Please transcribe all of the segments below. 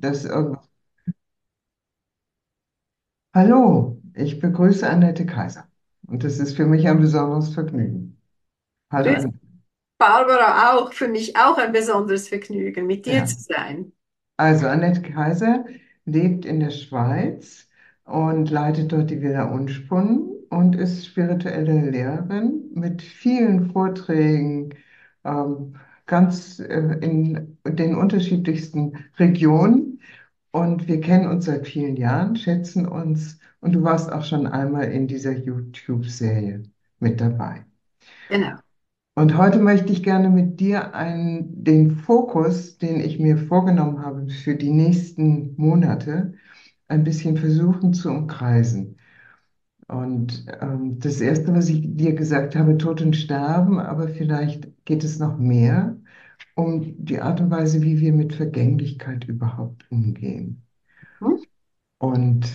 dass irgendwas. Hallo, ich begrüße Annette Kaiser und das ist für mich ein besonderes Vergnügen. Hallo Grüß Annette. Barbara auch, für mich auch ein besonderes Vergnügen, mit dir Ja, zu sein. also Annette Kaiser lebt in der Schweiz und leitet dort die Villa Unspunnen und ist spirituelle Lehrerin mit vielen Vorträgen, ähm, ganz äh, in den unterschiedlichsten Regionen. Und wir kennen uns seit vielen Jahren, schätzen uns. Und du warst auch schon einmal in dieser YouTube-Serie mit dabei. Genau. Und heute möchte ich gerne mit dir einen, den Fokus, den ich mir vorgenommen habe für die nächsten Monate, ein bisschen versuchen zu umkreisen. Und ähm, das Erste, was ich dir gesagt habe, Tod und Sterben, aber vielleicht geht es noch mehr um die Art und Weise, wie wir mit Vergänglichkeit überhaupt umgehen. Hm? Und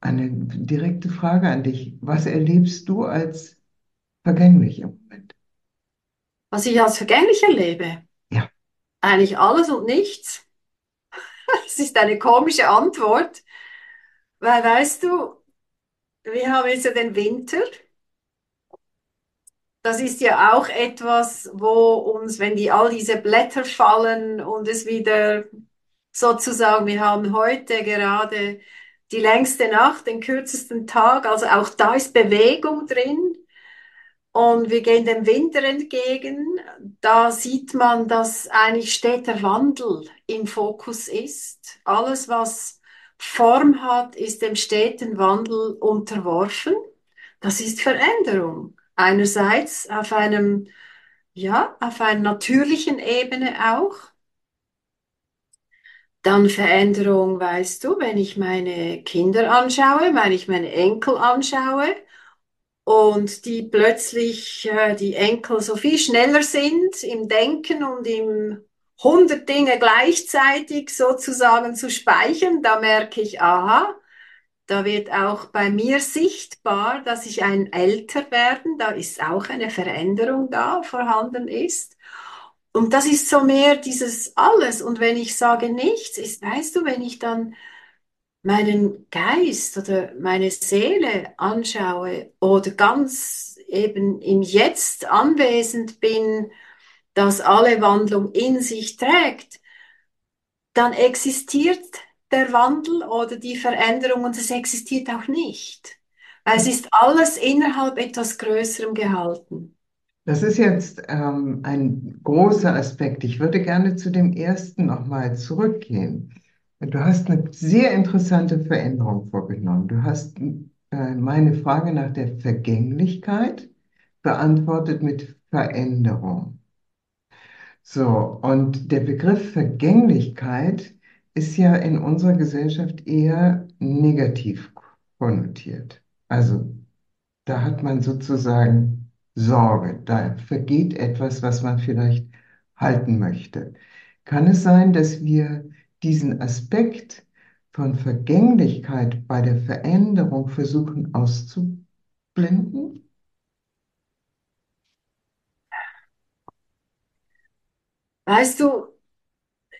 eine direkte Frage an dich. Was erlebst du als vergänglich im Moment? Was ich als vergänglich erlebe, Ja, eigentlich alles und nichts. Das ist eine komische Antwort, weil weißt du, wir haben jetzt ja den Winter. Das ist ja auch etwas, wo uns, wenn die all diese Blätter fallen und es wieder sozusagen, wir haben heute gerade die längste Nacht, den kürzesten Tag, also auch da ist Bewegung drin. Und wir gehen dem Winter entgegen. Da sieht man, dass eigentlich steter Wandel im Fokus ist. Alles, was Form hat, ist dem steten Wandel unterworfen. Das ist Veränderung. Einerseits auf einem, ja, auf einer natürlichen Ebene auch. Dann Veränderung, weißt du, wenn ich meine Kinder anschaue, wenn ich meine Enkel anschaue und die plötzlich, äh, die Enkel so viel schneller sind im Denken und im hundert Dinge gleichzeitig sozusagen zu speichern, da merke ich, aha, da wird auch bei mir sichtbar, dass ich ein älter werden, da ist auch eine Veränderung da vorhanden ist. Und das ist so mehr dieses alles. Und wenn ich sage nichts, ist, weißt du, wenn ich dann meinen Geist oder meine Seele anschaue oder ganz eben im Jetzt anwesend bin, das alle Wandlung in sich trägt, dann existiert der Wandel oder die Veränderung und es existiert auch nicht. Weil es ist alles innerhalb etwas Größerem gehalten. das ist jetzt ähm, ein großer Aspekt. Ich würde gerne zu dem ersten nochmal zurückgehen. Du hast eine sehr interessante Veränderung vorgenommen. Du hast äh, meine Frage nach der Vergänglichkeit beantwortet mit Veränderung. So, und der Begriff Vergänglichkeit ist ja in unserer Gesellschaft eher negativ konnotiert. Also da hat man sozusagen Sorge, da vergeht etwas, was man vielleicht halten möchte. Kann es sein, dass wir diesen Aspekt von Vergänglichkeit bei der Veränderung versuchen auszublenden? Weißt du,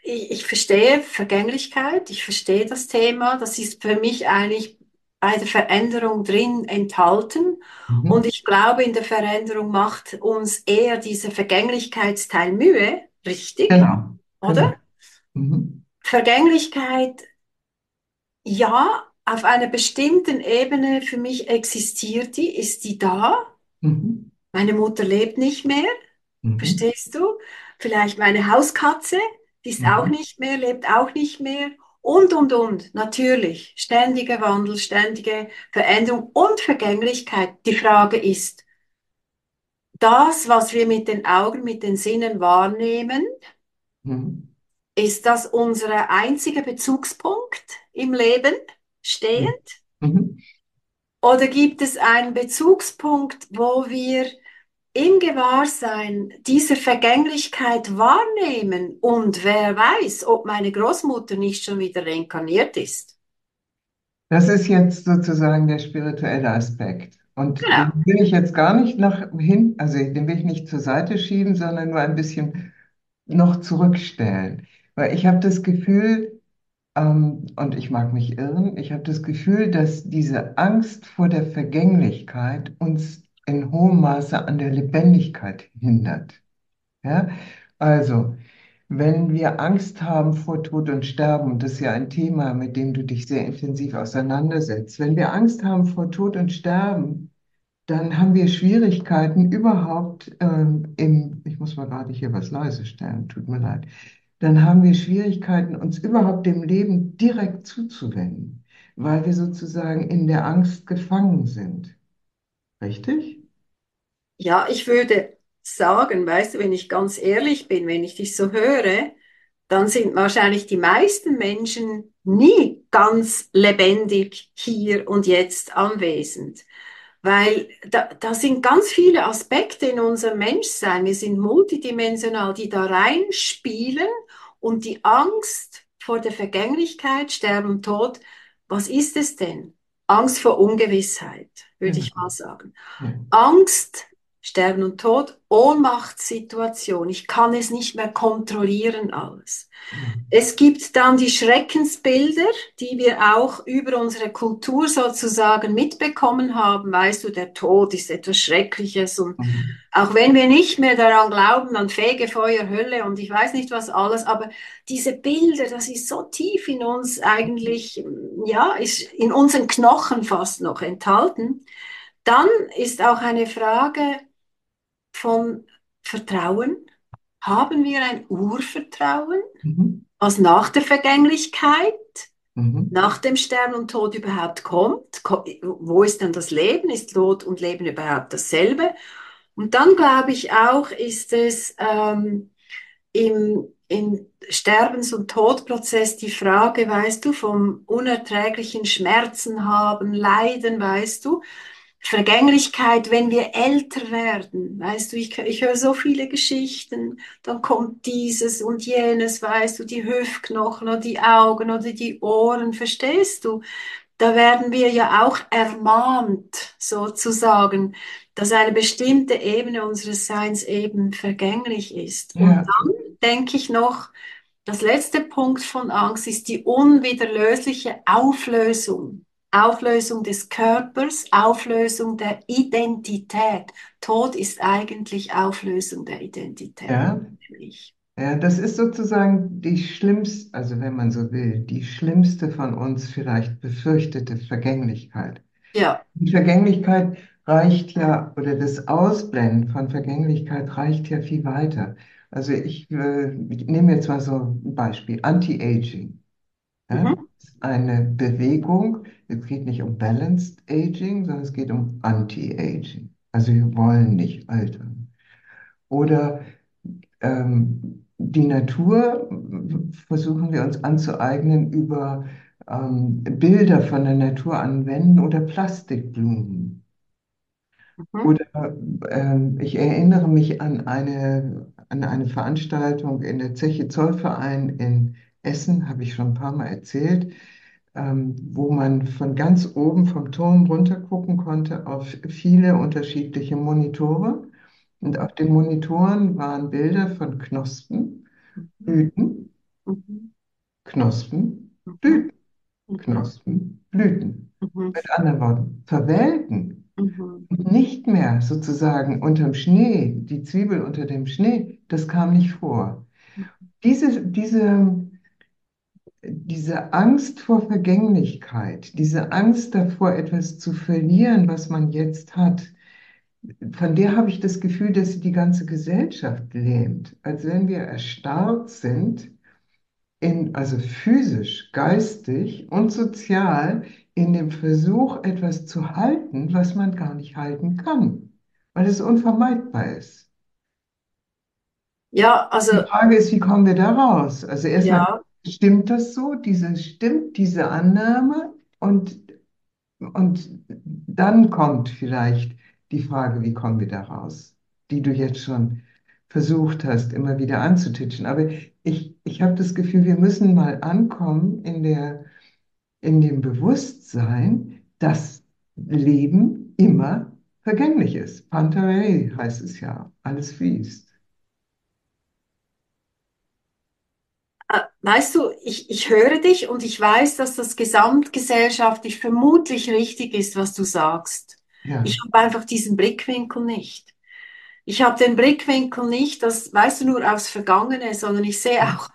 ich, ich verstehe Vergänglichkeit, ich verstehe das Thema, das ist für mich eigentlich bei der Veränderung drin enthalten. Und Mhm. ich glaube, in der Veränderung macht uns eher dieser Vergänglichkeitsteil Mühe, richtig, Genau, genau. oder? Mhm. Vergänglichkeit, ja, auf einer bestimmten Ebene für mich existiert die, ist die da. Mhm. Meine Mutter lebt nicht mehr, Mhm. verstehst du? Vielleicht meine Hauskatze, die ist auch Mhm. nicht mehr, lebt auch nicht mehr. Und, und, und. Natürlich. Ständiger Wandel, ständige Veränderung und Vergänglichkeit. Die Frage ist, das, was wir mit den Augen, mit den Sinnen wahrnehmen, Mhm. ist das unser einziger Bezugspunkt im Leben Mhm. stehend? Mhm. Oder gibt es einen Bezugspunkt, wo wir im Gewahrsein dieser Vergänglichkeit wahrnehmen und wer weiß, ob meine Großmutter nicht schon wieder reinkarniert ist. Das ist jetzt sozusagen der spirituelle Aspekt. Und den Genau. will ich jetzt gar nicht nach hin, also den will ich nicht zur Seite schieben, sondern nur ein bisschen noch zurückstellen. Weil ich habe das Gefühl, ähm, und ich mag mich irren, ich habe das Gefühl, dass diese Angst vor der Vergänglichkeit uns in hohem Maße an der Lebendigkeit hindert. Ja? Also, wenn wir Angst haben vor Tod und Sterben, das ist ja ein Thema, mit dem du dich sehr intensiv auseinandersetzt, wenn wir Angst haben vor Tod und Sterben, dann haben wir Schwierigkeiten überhaupt ähm, im, ich muss mal gerade hier was leise stellen, tut mir leid, dann haben wir Schwierigkeiten, uns überhaupt dem Leben direkt zuzuwenden, weil wir sozusagen in der Angst gefangen sind. Richtig? Ja, ich würde sagen, weißt du, wenn ich ganz ehrlich bin, wenn ich dich so höre, dann sind wahrscheinlich die meisten Menschen nie ganz lebendig hier und jetzt anwesend. Weil da, da sind ganz viele Aspekte in unserem Menschsein, wir sind multidimensional, die da reinspielen und die Angst vor der Vergänglichkeit, Sterben Tod, was ist es denn? Angst vor Ungewissheit, würde Ja. ich mal sagen. Ja. Angst, Sterben und Tod, Ohnmachtssituation. Ich kann es nicht mehr kontrollieren alles. Es gibt dann die Schreckensbilder, die wir auch über unsere Kultur sozusagen mitbekommen haben. Weißt du, der Tod ist etwas Schreckliches und Mhm. auch wenn wir nicht mehr daran glauben, an Fegefeuer, Hölle und ich weiß nicht was alles, aber diese Bilder, das ist so tief in uns eigentlich, ja, ist in unseren Knochen fast noch enthalten. Dann ist auch eine Frage von Vertrauen. Haben wir ein Urvertrauen, Mhm. was nach der Vergänglichkeit, Mhm. nach dem Sterben und Tod überhaupt kommt? Ko- Wo ist denn das Leben? Ist Tod und Leben überhaupt dasselbe? Und dann glaube ich auch, ist es ähm, im, im Sterbens- und Todprozess die Frage, weißt du, vom unerträglichen Schmerzen haben, Leiden, weißt du, Vergänglichkeit, wenn wir älter werden, weißt du, ich, ich höre so viele Geschichten, dann kommt dieses und jenes, weißt du, die Hüftknochen oder die Augen oder die Ohren, verstehst du? Da werden wir ja auch ermahnt, sozusagen, dass eine bestimmte Ebene unseres Seins eben vergänglich ist. Und Ja. dann denke ich noch, das letzte Punkt von Angst ist die unwiderlösliche Auflösung. Auflösung des Körpers, Auflösung der Identität. Tod ist eigentlich Auflösung der Identität. Ja. Ja, das ist sozusagen die schlimmste, also wenn man so will, die schlimmste von uns vielleicht befürchtete Vergänglichkeit. Ja, Die Vergänglichkeit reicht ja, oder das Ausblenden von Vergänglichkeit reicht ja viel weiter. Also ich, äh, ich nehme jetzt mal so ein Beispiel, Anti-Aging. Ja? Mhm. Eine Bewegung, es geht nicht um Balanced Aging, sondern es geht um Anti-Aging. Also wir wollen nicht altern. Oder ähm, die Natur versuchen wir uns anzueignen über ähm, Bilder von der Natur anwenden oder Plastikblumen. Mhm. Oder ähm, ich erinnere mich an eine, an eine Veranstaltung in der Zeche Zollverein in Essen, habe ich schon ein paar Mal erzählt, ähm, wo man von ganz oben vom Turm runter gucken konnte auf viele unterschiedliche Monitore. Und auf den Monitoren waren Bilder von Knospen, Blüten, Mhm. Knospen. Blüten, Mhm. Knospen, Blüten. Mhm. Mit anderen Worten, verwelken. Und nicht mehr sozusagen unterm Schnee, die Zwiebel unter dem Schnee, das kam nicht vor. Diese, diese, diese Angst vor Vergänglichkeit, diese Angst davor, etwas zu verlieren, was man jetzt hat, von der habe ich das Gefühl, dass sie die ganze Gesellschaft lähmt. Als wenn wir erstarrt sind, in, also physisch, geistig und sozial, in dem Versuch, etwas zu halten, was man gar nicht halten kann, weil es unvermeidbar ist. Ja, also, Die Frage ist, wie kommen wir da raus? Also erstmal, ja, stimmt das so? Diese, stimmt diese Annahme? Und, und dann kommt vielleicht die Frage, wie kommen wir da raus? Die du jetzt schon versucht hast, immer wieder anzutitschen. Aber ich, ich habe das Gefühl, wir müssen mal ankommen in der, in dem Bewusstsein, dass Leben immer vergänglich ist. Pantarei heißt es ja, alles fließt. Weißt du, ich, ich höre dich und ich weiß, dass das gesamtgesellschaftlich vermutlich richtig ist, was du sagst. Ja. Ich habe einfach diesen Blickwinkel nicht. Ich habe den Blickwinkel nicht, das weißt du nur aufs Vergangene, sondern ich sehe auch,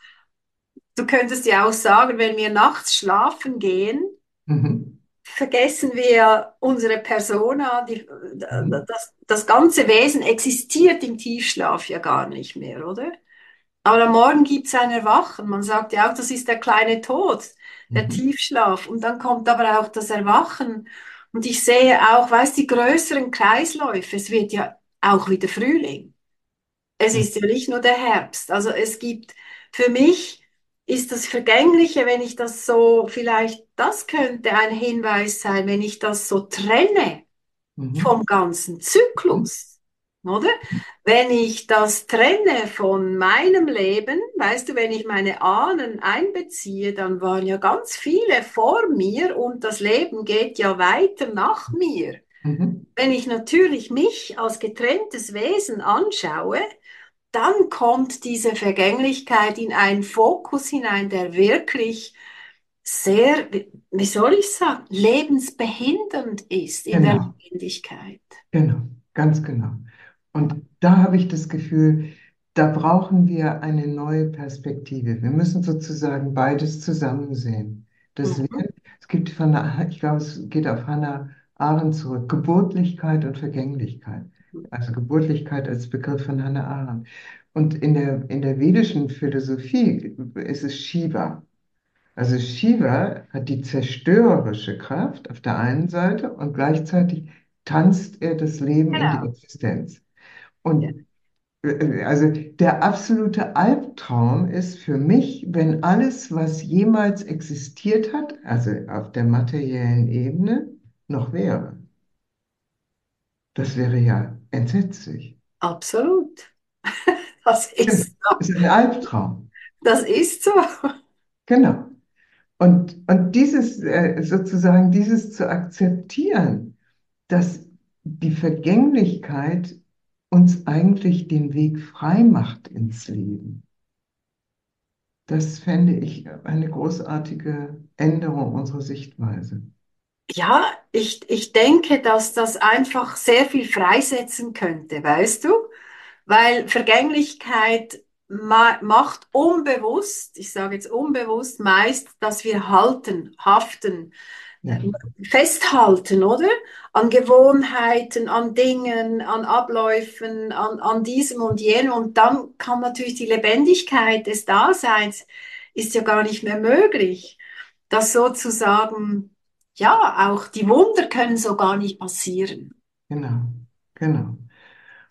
du könntest ja auch sagen, wenn wir nachts schlafen gehen, Mhm. vergessen wir unsere Persona, die, Mhm. das, das ganze Wesen existiert im Tiefschlaf ja gar nicht mehr, oder? Aber am Morgen gibt es ein Erwachen. Man sagt ja auch, das ist der kleine Tod, der Mhm. Tiefschlaf. Und dann kommt aber auch das Erwachen. Und ich sehe auch, weißt du, die größeren Kreisläufe, es wird ja auch wieder Frühling. Es ist ja nicht nur der Herbst. Also es gibt, für mich ist das Vergängliche, wenn ich das so, vielleicht, das könnte ein Hinweis sein, wenn ich das so trenne vom Mhm. ganzen Zyklus, oder? Wenn ich das trenne von meinem Leben, weißt du, wenn ich meine Ahnen einbeziehe, dann waren ja ganz viele vor mir und das Leben geht ja weiter nach mir. Mhm. Wenn ich natürlich mich als getrenntes Wesen anschaue, dann kommt diese Vergänglichkeit in einen Fokus hinein, der wirklich sehr, wie soll ich sagen, lebensbehindernd ist in der Genau, Lebendigkeit. genau, ganz genau. Und da habe ich das Gefühl, da brauchen wir eine neue Perspektive. Wir müssen sozusagen beides zusammen sehen. Das Mhm. Leben, es gibt von, der- ich glaube, es geht auf Hannah Arendt zurück, Geburtlichkeit und Vergänglichkeit. Also Geburtlichkeit als Begriff von Hannah Arendt. Und in der, in der vedischen Philosophie ist es Shiva. Also Shiva hat die zerstörerische Kraft auf der einen Seite und gleichzeitig tanzt er das Leben in die Genau. Existenz. Und äh, also der absolute Albtraum ist für mich, wenn alles, was jemals existiert hat, also auf der materiellen Ebene, noch wäre. Das wäre ja entsetzlich. Absolut. Das ist so. Das ist ein Albtraum. Das ist so. Genau. Und, und dieses äh, sozusagen, dieses zu akzeptieren, dass die Vergänglichkeit uns eigentlich den Weg frei macht ins Leben. Das fände ich eine großartige Änderung unserer Sichtweise. Ja, ich, ich denke, dass das einfach sehr viel freisetzen könnte, weißt du? Weil Vergänglichkeit ma macht unbewusst, ich sage jetzt unbewusst meist, dass wir halten, haften, festhalten, oder? An Gewohnheiten, an Dingen, an Abläufen, an, an diesem und jenem. Und dann kann natürlich die Lebendigkeit des Daseins ist ja gar nicht mehr möglich. Das sozusagen, ja, auch die Wunder können so gar nicht passieren. genau, genau.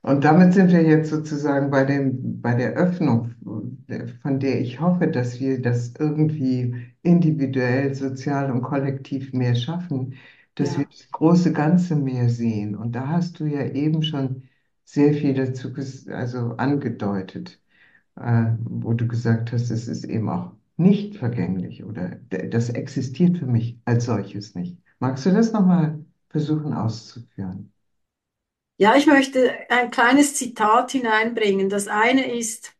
Und damit sind wir jetzt sozusagen bei dem, bei der Öffnung, von der ich hoffe, dass wir das irgendwie individuell, sozial und kollektiv mehr schaffen, dass wir Ja. das große Ganze mehr sehen. Und da hast du ja eben schon sehr viel dazu also angedeutet, äh, wo du gesagt hast, es ist eben auch nicht vergänglich oder das existiert für mich als solches nicht. Magst du das nochmal versuchen auszuführen? Ja, ich möchte ein kleines Zitat hineinbringen. Das eine ist,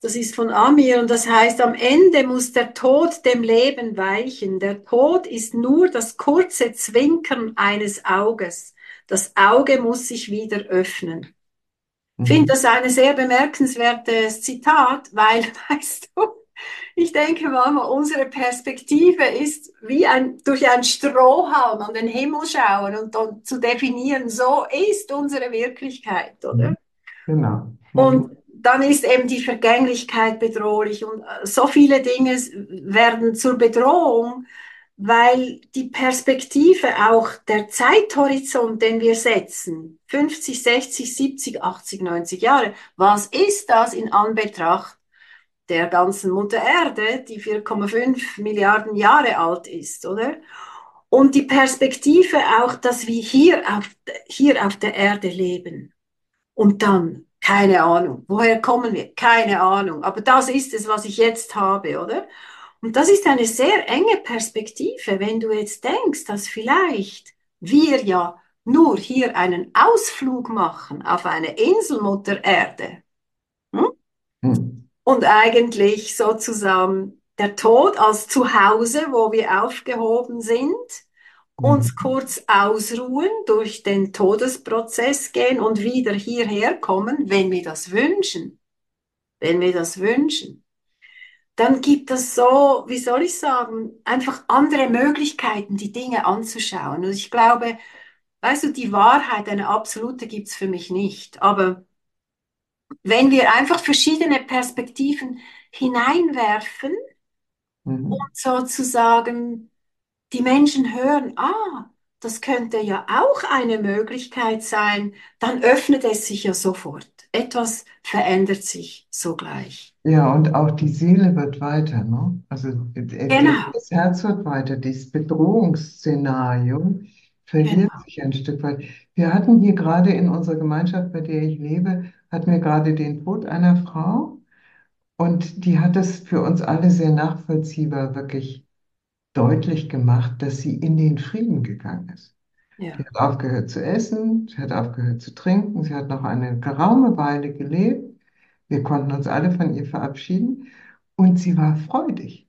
das ist von Amir und das heißt, am Ende muss der Tod dem Leben weichen. Der Tod ist nur das kurze Zwinkern eines Auges. Das Auge muss sich wieder öffnen. Ich finde Mhm. das ein sehr bemerkenswertes Zitat, weil, weißt du, ich denke manchmal, unsere Perspektive ist wie ein, durch einen Strohhalm an den Himmel schauen und dann zu definieren, so ist unsere Wirklichkeit, oder? Genau. Und dann ist eben die Vergänglichkeit bedrohlich und äh, so viele Dinge werden zur Bedrohung, weil die Perspektive auch der Zeithorizont, den wir setzen, 50, 60, 70, 80, 90 Jahre, was ist das in Anbetracht der ganzen Mutter Erde, die 4,5 Milliarden Jahre alt ist, oder? Und die Perspektive auch, dass wir hier auf, hier auf der Erde leben. Und dann, keine Ahnung, woher kommen wir? Keine Ahnung. Aber das ist es, was ich jetzt habe, oder? Und das ist eine sehr enge Perspektive, wenn du jetzt denkst, dass vielleicht wir ja nur hier einen Ausflug machen auf eine Insel Mutter Erde. Hm? Mhm. Und eigentlich sozusagen der Tod als Zuhause, wo wir aufgehoben sind, uns Mhm. kurz ausruhen, durch den Todesprozess gehen und wieder hierher kommen, wenn wir das wünschen. Wenn wir das wünschen. Dann gibt es so, wie soll ich sagen, einfach andere Möglichkeiten, die Dinge anzuschauen. Und ich glaube, weißt du, die Wahrheit, eine absolute gibt's für mich nicht. Aber wenn wir einfach verschiedene Perspektiven hineinwerfen und Mhm. sozusagen die Menschen hören, ah, das könnte ja auch eine Möglichkeit sein, dann öffnet es sich ja sofort. Etwas verändert sich sogleich. Ja, und auch die Seele wird weiter, ne? Also äh, Genau, das Herz wird weiter. Dieses Bedrohungsszenario verliert genau, sich ein Stück weit. Wir hatten hier gerade in unserer Gemeinschaft, bei der ich lebe, hatten wir gerade den Tod einer Frau und die hat es für uns alle sehr nachvollziehbar wirklich deutlich gemacht, dass sie in den Frieden gegangen ist. Sie ja, hat aufgehört zu essen, sie hat aufgehört zu trinken, sie hat noch eine geraume Weile gelebt. Wir konnten uns alle von ihr verabschieden und sie war freudig,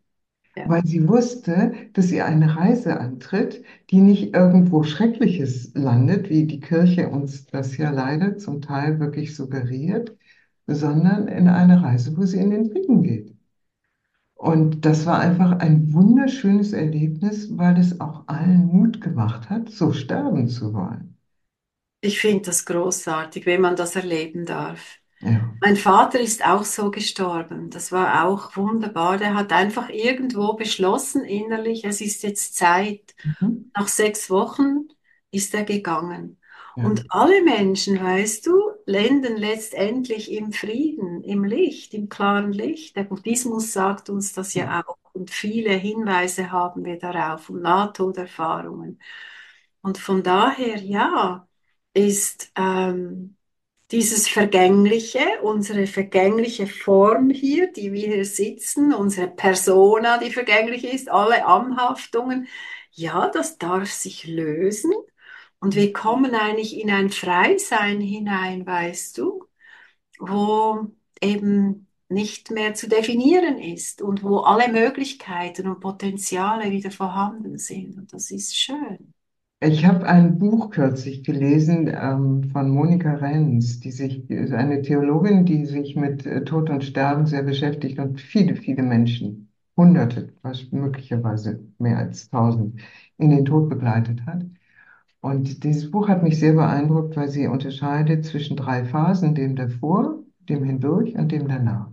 ja, weil sie wusste, dass sie eine Reise antritt, die nicht irgendwo Schreckliches landet, wie die Kirche uns das ja leider zum Teil wirklich suggeriert, sondern in eine Reise, wo sie in den Frieden geht. Und das war einfach ein wunderschönes Erlebnis, weil es auch allen Mut gemacht hat, so sterben zu wollen. Ich finde das großartig, wenn man das erleben darf. Ja. Mein Vater ist auch so gestorben. Das war auch wunderbar. Der hat einfach irgendwo beschlossen innerlich, es ist jetzt Zeit. Mhm. Nach sechs Wochen ist er gegangen. Ja. Und alle Menschen, weißt du, landen letztendlich im Frieden, im Licht, im klaren Licht. Der Buddhismus sagt uns das Ja. ja auch. Und viele Hinweise haben wir darauf und Nahtoderfahrungen. Und von daher, ja, ist ähm, dieses Vergängliche, unsere vergängliche Form hier, die wir hier sitzen, unsere Persona, die vergänglich ist, alle Anhaftungen, ja, das darf sich lösen. Und wir kommen eigentlich in ein Freisein hinein, weißt du, wo eben nicht mehr zu definieren ist und wo alle Möglichkeiten und Potenziale wieder vorhanden sind. Und das ist schön. Ich habe ein Buch kürzlich gelesen ähm, von Monika Renz, die sich, eine Theologin, die sich mit äh, Tod und Sterben sehr beschäftigt und viele, viele Menschen, Hunderte, was möglicherweise mehr als tausend, in den Tod begleitet hat. Und dieses Buch hat mich sehr beeindruckt, weil sie unterscheidet zwischen drei Phasen, dem davor, dem hindurch und dem danach.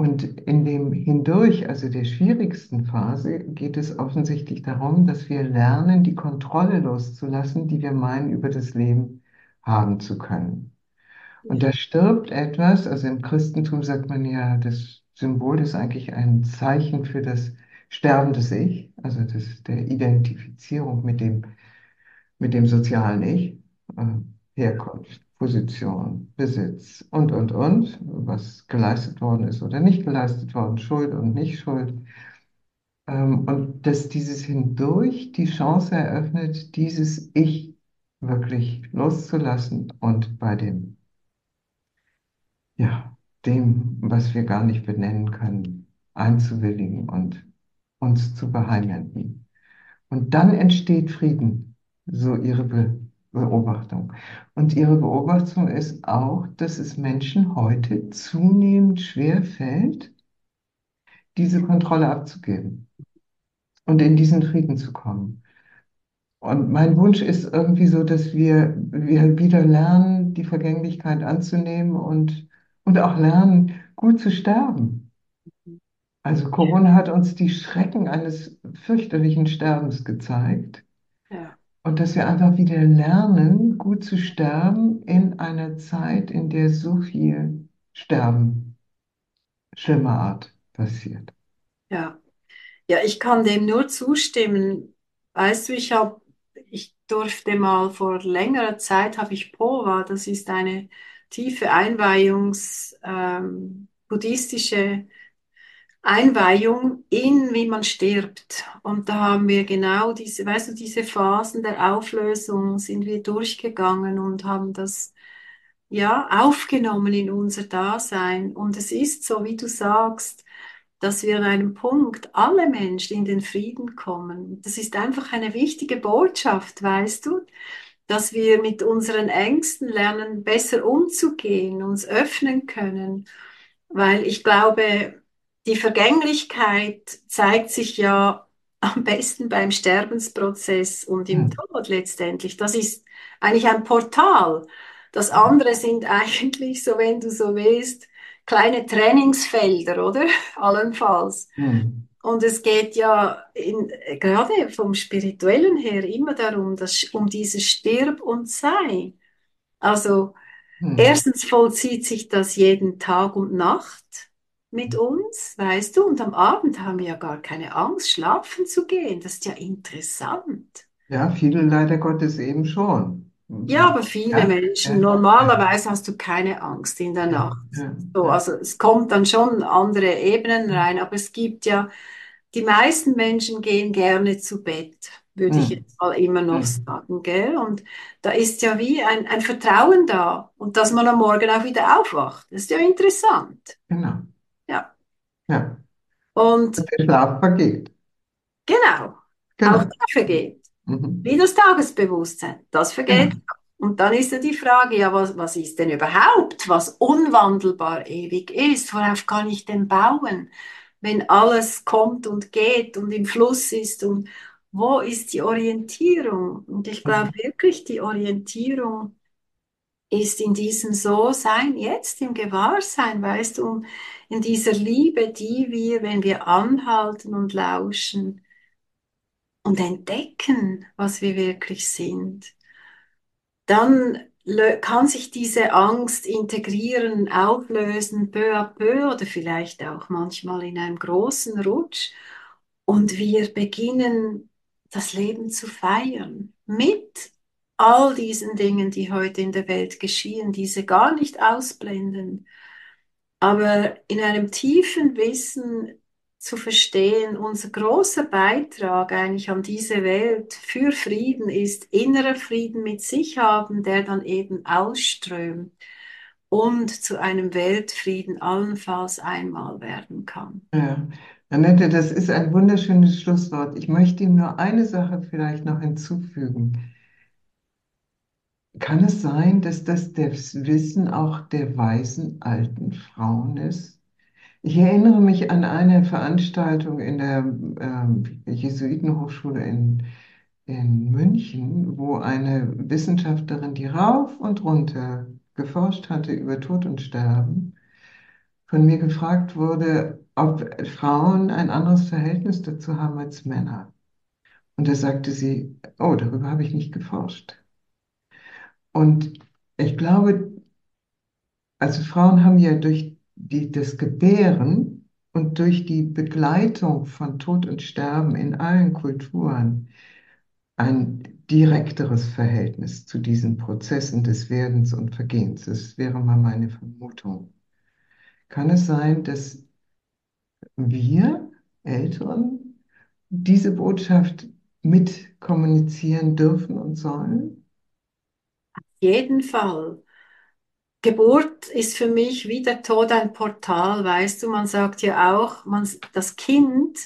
Und in dem Hindurch, also der schwierigsten Phase, geht es offensichtlich darum, dass wir lernen, die Kontrolle loszulassen, die wir meinen, über das Leben haben zu können. Und da stirbt etwas, also im Christentum sagt man ja, das Symbol ist eigentlich ein Zeichen für das Sterben des Ich, also das, der Identifizierung mit dem, mit dem sozialen Ich, äh, Herkunft, Position, Besitz und, und, und, was geleistet worden ist oder nicht geleistet worden, Schuld und nicht Schuld. Ähm, und dass dieses Hindurch die Chance eröffnet, dieses Ich wirklich loszulassen und bei dem, ja, dem, was wir gar nicht benennen können, einzuwilligen und uns zu beheimaten. Und dann entsteht Frieden, so ihre Be Beobachtung. Und ihre Beobachtung ist auch, dass es Menschen heute zunehmend schwer fällt, diese Kontrolle abzugeben und in diesen Frieden zu kommen. Und mein Wunsch ist irgendwie so, dass wir, wir wieder lernen, die Vergänglichkeit anzunehmen und, und auch lernen, gut zu sterben. Also Corona hat uns die Schrecken eines fürchterlichen Sterbens gezeigt. Und dass wir einfach wieder lernen, gut zu sterben in einer Zeit, in der so viel Sterben schlimmer Art passiert. ja. Ja, ich kann dem nur zustimmen. Weißt du, ich habe, ich durfte mal vor längerer Zeit habe ich Pova, das ist eine tiefe Einweihungs, ähm, buddhistische Einweihung in, wie man stirbt. Und da haben wir genau diese, weißt du, diese Phasen der Auflösung sind wir durchgegangen und haben das ja, aufgenommen in unser Dasein. Und es ist so, wie du sagst, dass wir an einem Punkt alle Menschen in den Frieden kommen. Das ist einfach eine wichtige Botschaft, weißt du, dass wir mit unseren Ängsten lernen, besser umzugehen, uns öffnen können. Weil ich glaube, die Vergänglichkeit zeigt sich ja am besten beim Sterbensprozess und im Hm. Tod letztendlich. Das ist eigentlich ein Portal. Das andere sind eigentlich, so wenn du so willst, kleine Trainingsfelder, oder? Allenfalls. Hm. Und es geht ja in, gerade vom Spirituellen her immer darum, dass, um dieses Stirb und Sei. Also Hm. erstens vollzieht sich das jeden Tag und Nacht mit uns, weißt du, und am Abend haben wir ja gar keine Angst, schlafen zu gehen. Das ist ja interessant. Ja, viele leider Gottes eben schon. Ja, aber viele Ja, Menschen, ja, normalerweise hast du keine Angst in der ja, Nacht. ja, So, ja. also es kommt dann schon andere Ebenen rein, aber es gibt ja, die meisten Menschen gehen gerne zu Bett, würde ich Hm. jetzt mal immer noch sagen, gell? Und da ist ja wie ein, ein Vertrauen da und dass man am Morgen auch wieder aufwacht. Das ist ja interessant. Genau. Ja. Und der Schlaf vergeht. genau, auch Genau. das vergeht. Mhm. Wie das Tagesbewusstsein, das vergeht. Genau. Und dann ist ja die Frage, ja, was, was ist denn überhaupt, was unwandelbar ewig ist? Worauf kann ich denn bauen, wenn alles kommt und geht und im Fluss ist? Und wo ist die Orientierung? Und ich glaube Mhm. wirklich, die Orientierung ist in diesem So-Sein, jetzt im Gewahrsein, weißt du, in dieser Liebe, die wir, wenn wir anhalten und lauschen und entdecken, was wir wirklich sind dann kann sich diese Angst integrieren, auflösen, peu à peu oder vielleicht auch manchmal in einem großen Rutsch. Und wir beginnen das Leben zu feiern mit all diesen Dingen, die heute in der Welt geschehen, diese gar nicht ausblenden, aber in einem tiefen Wissen zu verstehen, unser großer Beitrag eigentlich an diese Welt für Frieden ist innerer Frieden mit sich haben, der dann eben ausströmt und zu einem Weltfrieden allenfalls einmal werden kann. Ja. Annette, das ist ein wunderschönes Schlusswort. Ich möchte ihm nur eine Sache vielleicht noch hinzufügen. Kann es sein, dass das das Wissen auch der weisen alten Frauen ist? Ich erinnere mich an eine Veranstaltung in der ähm, Jesuitenhochschule in, in München, wo eine Wissenschaftlerin, die rauf und runter geforscht hatte über Tod und Sterben, von mir gefragt wurde, ob Frauen ein anderes Verhältnis dazu haben als Männer. Und da sagte sie, oh, darüber habe ich nicht geforscht. Und ich glaube, also Frauen haben ja durch die, das Gebären und durch die Begleitung von Tod und Sterben in allen Kulturen ein direkteres Verhältnis zu diesen Prozessen des Werdens und Vergehens. Das wäre mal meine Vermutung. Kann es sein, dass wir Älteren diese Botschaft mit kommunizieren dürfen und sollen? Jeden Fall. Geburt ist für mich wie der Tod ein Portal, weißt du, man sagt ja auch, man, das Kind,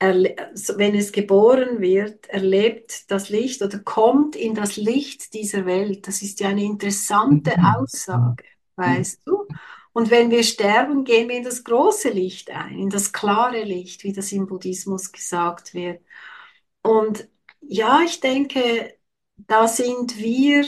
wenn es geboren wird, erlebt das Licht oder kommt in das Licht dieser Welt. Das ist ja eine interessante Mhm. Aussage, weißt du? Und wenn wir sterben, gehen wir in das große Licht ein, in das klare Licht, wie das im Buddhismus gesagt wird. Und ja, ich denke, da sind wir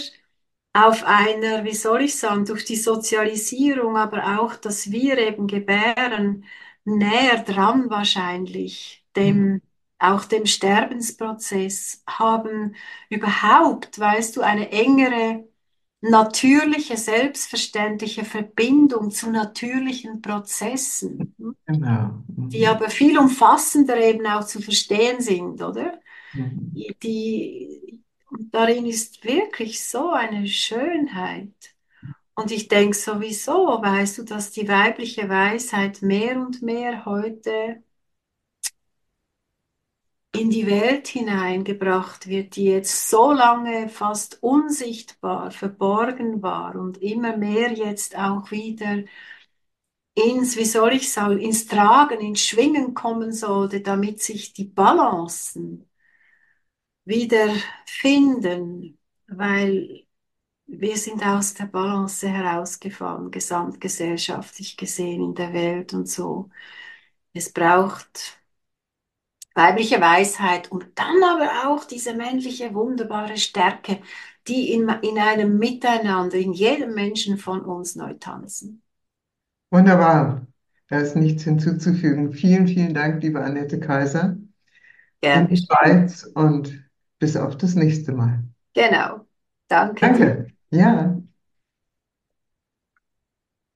auf einer, wie soll ich sagen, durch die Sozialisierung, aber auch, dass wir eben gebären, näher dran wahrscheinlich Mhm. dem, auch dem Sterbensprozess, haben überhaupt, weißt du, eine engere, natürliche, selbstverständliche Verbindung zu natürlichen Prozessen, Genau. die Mhm. aber viel umfassender eben auch zu verstehen sind, oder? Mhm. Die, und darin ist wirklich so eine Schönheit. Und ich denke sowieso, weißt du, dass die weibliche Weisheit mehr und mehr heute in die Welt hineingebracht wird, die jetzt so lange fast unsichtbar, verborgen war und immer mehr jetzt auch wieder ins, wie soll ich sagen, ins Tragen, ins Schwingen kommen sollte, damit sich die Balancen wieder finden, weil wir sind aus der Balance herausgefallen, gesamtgesellschaftlich gesehen in der Welt und so. Es braucht weibliche Weisheit und dann aber auch diese männliche wunderbare Stärke, die in, in einem Miteinander, in jedem Menschen von uns neu tanzen. Wunderbar. Da ist nichts hinzuzufügen. Vielen, vielen Dank, liebe Annette Kaiser. Gerne. Und bis auf das nächste Mal. Genau. Danke. Danke. Ja.